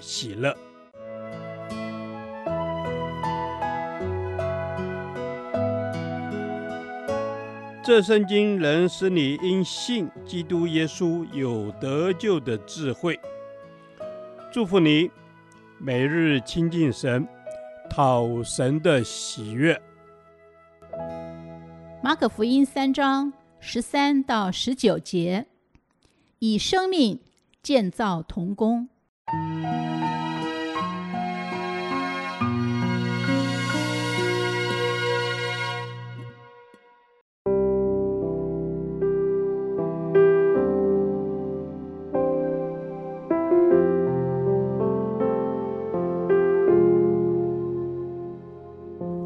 喜乐。这圣经能使你因信基督耶稣有得救的智慧。祝福你，每日亲近神，讨神的喜悦。马可福音三章十三到十九节，以生命建造童工。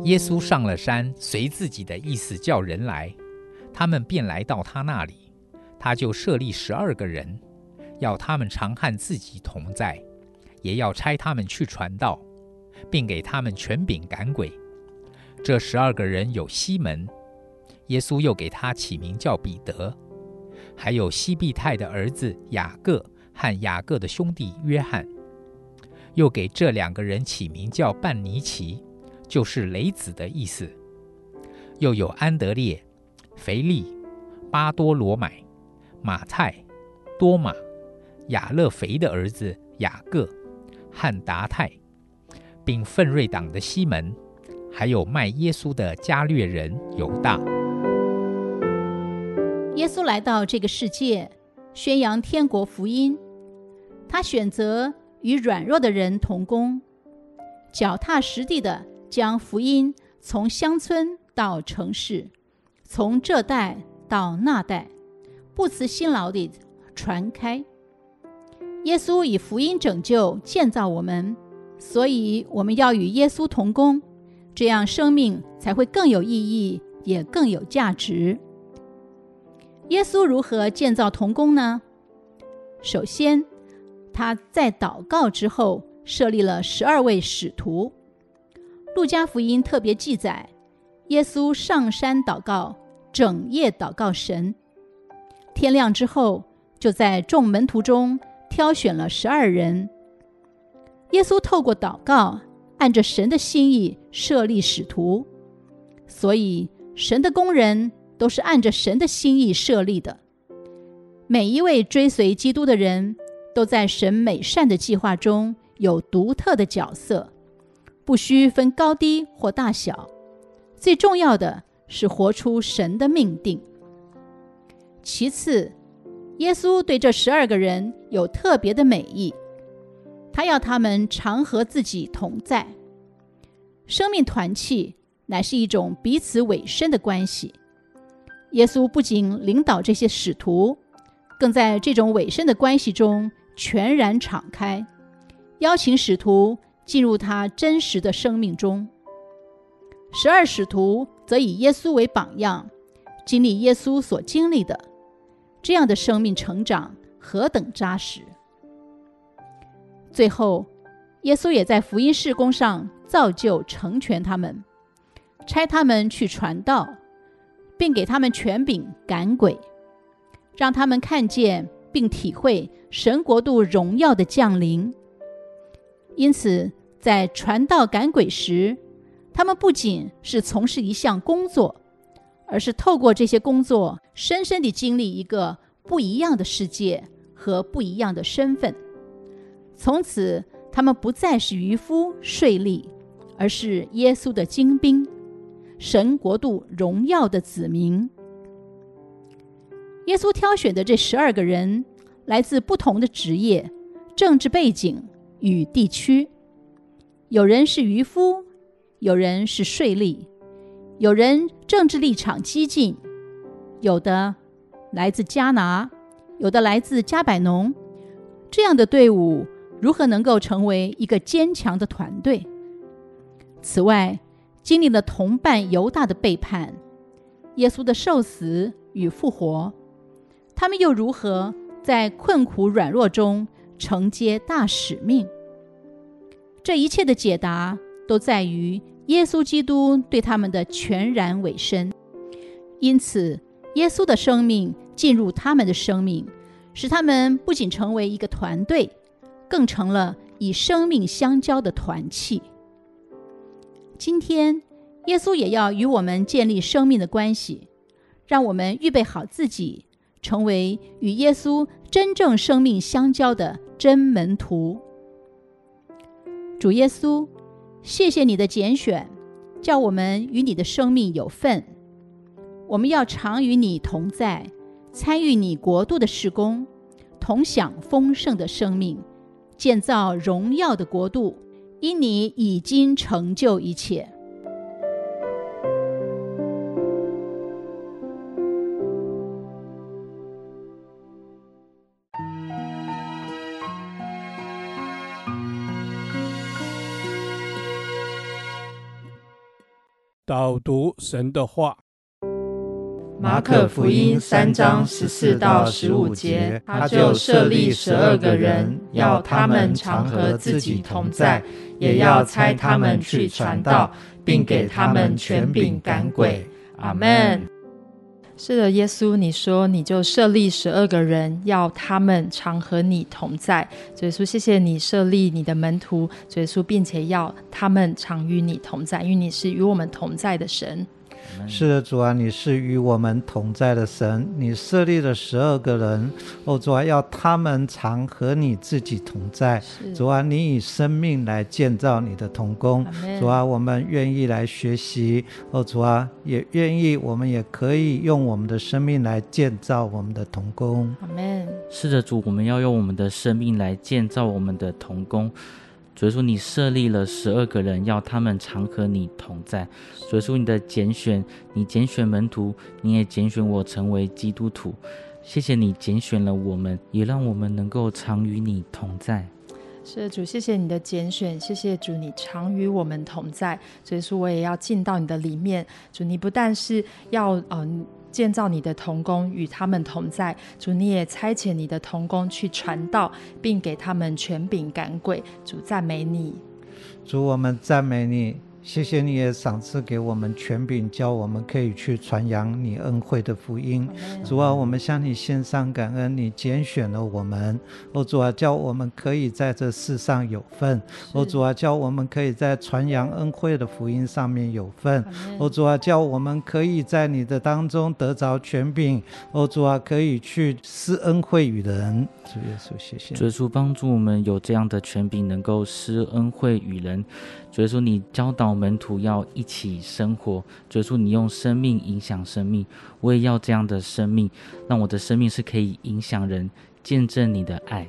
耶稣上了山，随自己的意思叫人来，他们便来到他那里。他就设立十二个人，要他们常和自己同在，也要差他们去传道，并给他们权柄赶鬼。这十二个人有西门，耶稣又给他起名叫彼得；还有西庇太的儿子雅各和雅各的兄弟约翰，又给这两个人起名叫半尼奇。就是雷子的意思。又有安德烈、腓力、巴多罗买、马太、多马、亚勒腓的儿子雅各、汉达太，并奋锐党的西门，还有卖耶稣的加略人犹大。耶稣来到这个世界，宣扬天国福音。他选择与软弱的人同工，脚踏实地的。将福音从乡村到城市，从这代到那代，不辞辛劳地传开。耶稣以福音拯救建造我们，所以我们要与耶稣同工，这样生命才会更有意义，也更有价值。耶稣如何建造同工呢？首先，他在祷告之后设立了十二位使徒。路加福音特别记载，耶稣上山祷告，整夜祷告神。天亮之后，就在众门徒中挑选了十二人。耶稣透过祷告，按着神的心意设立使徒。所以，神的工人都是按着神的心意设立的。每一位追随基督的人，都在神美善的计划中有独特的角色。不需分高低或大小，最重要的是活出神的命定。其次，耶稣对这十二个人有特别的美意，他要他们常和自己同在。生命团契乃是一种彼此委身的关系。耶稣不仅领导这些使徒，更在这种委身的关系中全然敞开，邀请使徒。进入他真实的生命中，十二使徒则以耶稣为榜样，经历耶稣所经历的，这样的生命成长何等扎实！最后，耶稣也在福音事工上造就成全他们，差他们去传道，并给他们权柄赶鬼，让他们看见并体会神国度荣耀的降临。因此，在传道赶鬼时，他们不仅是从事一项工作，而是透过这些工作，深深地经历一个不一样的世界和不一样的身份。从此，他们不再是渔夫税吏，而是耶稣的精兵，神国度荣耀的子民。耶稣挑选的这十二个人，来自不同的职业、政治背景。与地区，有人是渔夫，有人是税吏，有人政治立场激进，有的来自加拿，有的来自加百农。这样的队伍如何能够成为一个坚强的团队。此外，经历了同伴犹大的背叛，耶稣的受死与复活，他们又如何在困苦软弱中承接大使命？这一切的解答都在于耶稣基督对他们的全然委身。因此，耶稣的生命进入他们的生命，使他们不仅成为一个团队，更成了以生命相交的团契。今天，耶稣也要与我们建立生命的关系，让我们预备好自己，成为与耶稣真正生命相交的真门徒。主耶稣，谢谢你的拣选，叫我们与你的生命有份。我们要常与你同在，参与你国度的施工，同享丰盛的生命，建造荣耀的国度。因你已经成就一切。导读神的话。马可福音三章十四到十五节，他就设立十二个人，要他们常和自己同在，也要差他们去传道，并给他们权柄赶鬼。阿门。是的，耶稣，你说你就设立十二个人，要他们常和你同在。耶稣，谢谢你设立你的门徒，耶稣，并且要他们常与你同在，因为你是与我们同在的神。是的，主啊，你是与我们同在的神。你设立了十二个人，哦，主啊，要他们常和你自己同在。主啊，你以生命来建造你的童工。主啊，我们愿意来学习。哦，主啊，也愿意，我们也可以用我们的生命来建造我们的童工。阿门。是的，主，我们要用我们的生命来建造我们的童工。所以说，你设立了十二个人，要他们常和你同在。所以说，你的拣选，你拣选门徒，你也拣选我成为基督徒。谢谢你拣选了我们，也让我们能够常与你同在。是，主，谢谢你的拣选，谢谢主，你常与我们同在。所以说，我也要进到你的里面。主，你不但是要嗯。建造你的童工，与他们同在。主，你也差遣你的童工去传道，并给他们权柄赶鬼。主，赞美你。主，我们赞美你。谢谢你也赏赐给我们权柄，教我们可以去传扬你恩惠的福音。主啊，我们向你献上感恩，你拣选了我们。哦，主啊，叫我们可以在这世上有份。哦，主啊，叫我们可以在传扬恩惠的福音上面有份。哦，主啊，叫我们可以在你的当中得着权柄。哦，主啊，可以去施恩惠与人。主耶稣，谢谢。主耶稣帮助我们有这样的权柄，能够施恩惠与人。主耶稣，你教导门徒要一起生活。主耶稣，你用生命影响生命，我也要这样的生命，让我的生命是可以影响人，见证你的爱。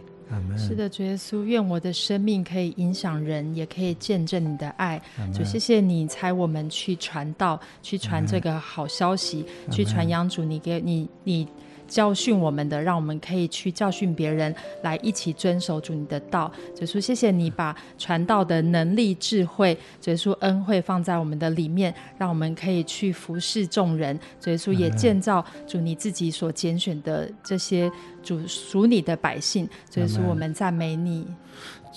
是的，主耶稣，愿我的生命可以影响人，也可以见证你的爱。主，谢谢你差我们去传道，去传这个好消息，去传扬主你给你你。教训我们的，让我们可以去教训别人，来一起遵守主你的道。耶稣，谢谢你把传道的能力、智慧、耶稣恩惠放在我们的里面，让我们可以去服侍众人。耶稣也建造主你自己所拣选的这些主属你的百姓。耶稣，我们赞美你。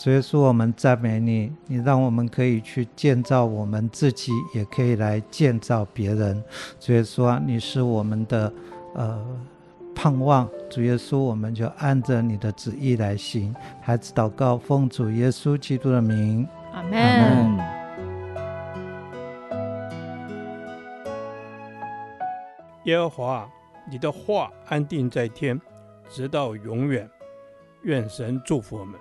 耶稣，我们赞美你。你让我们可以去建造我们自己，也可以来建造别人。所以说，你是我们的呃。盼望主耶稣，我们就按着你的旨意来行。孩子祷告，奉主耶稣基督的名，阿门。耶和华，你的话安定在天，直到永远。愿神祝福我们。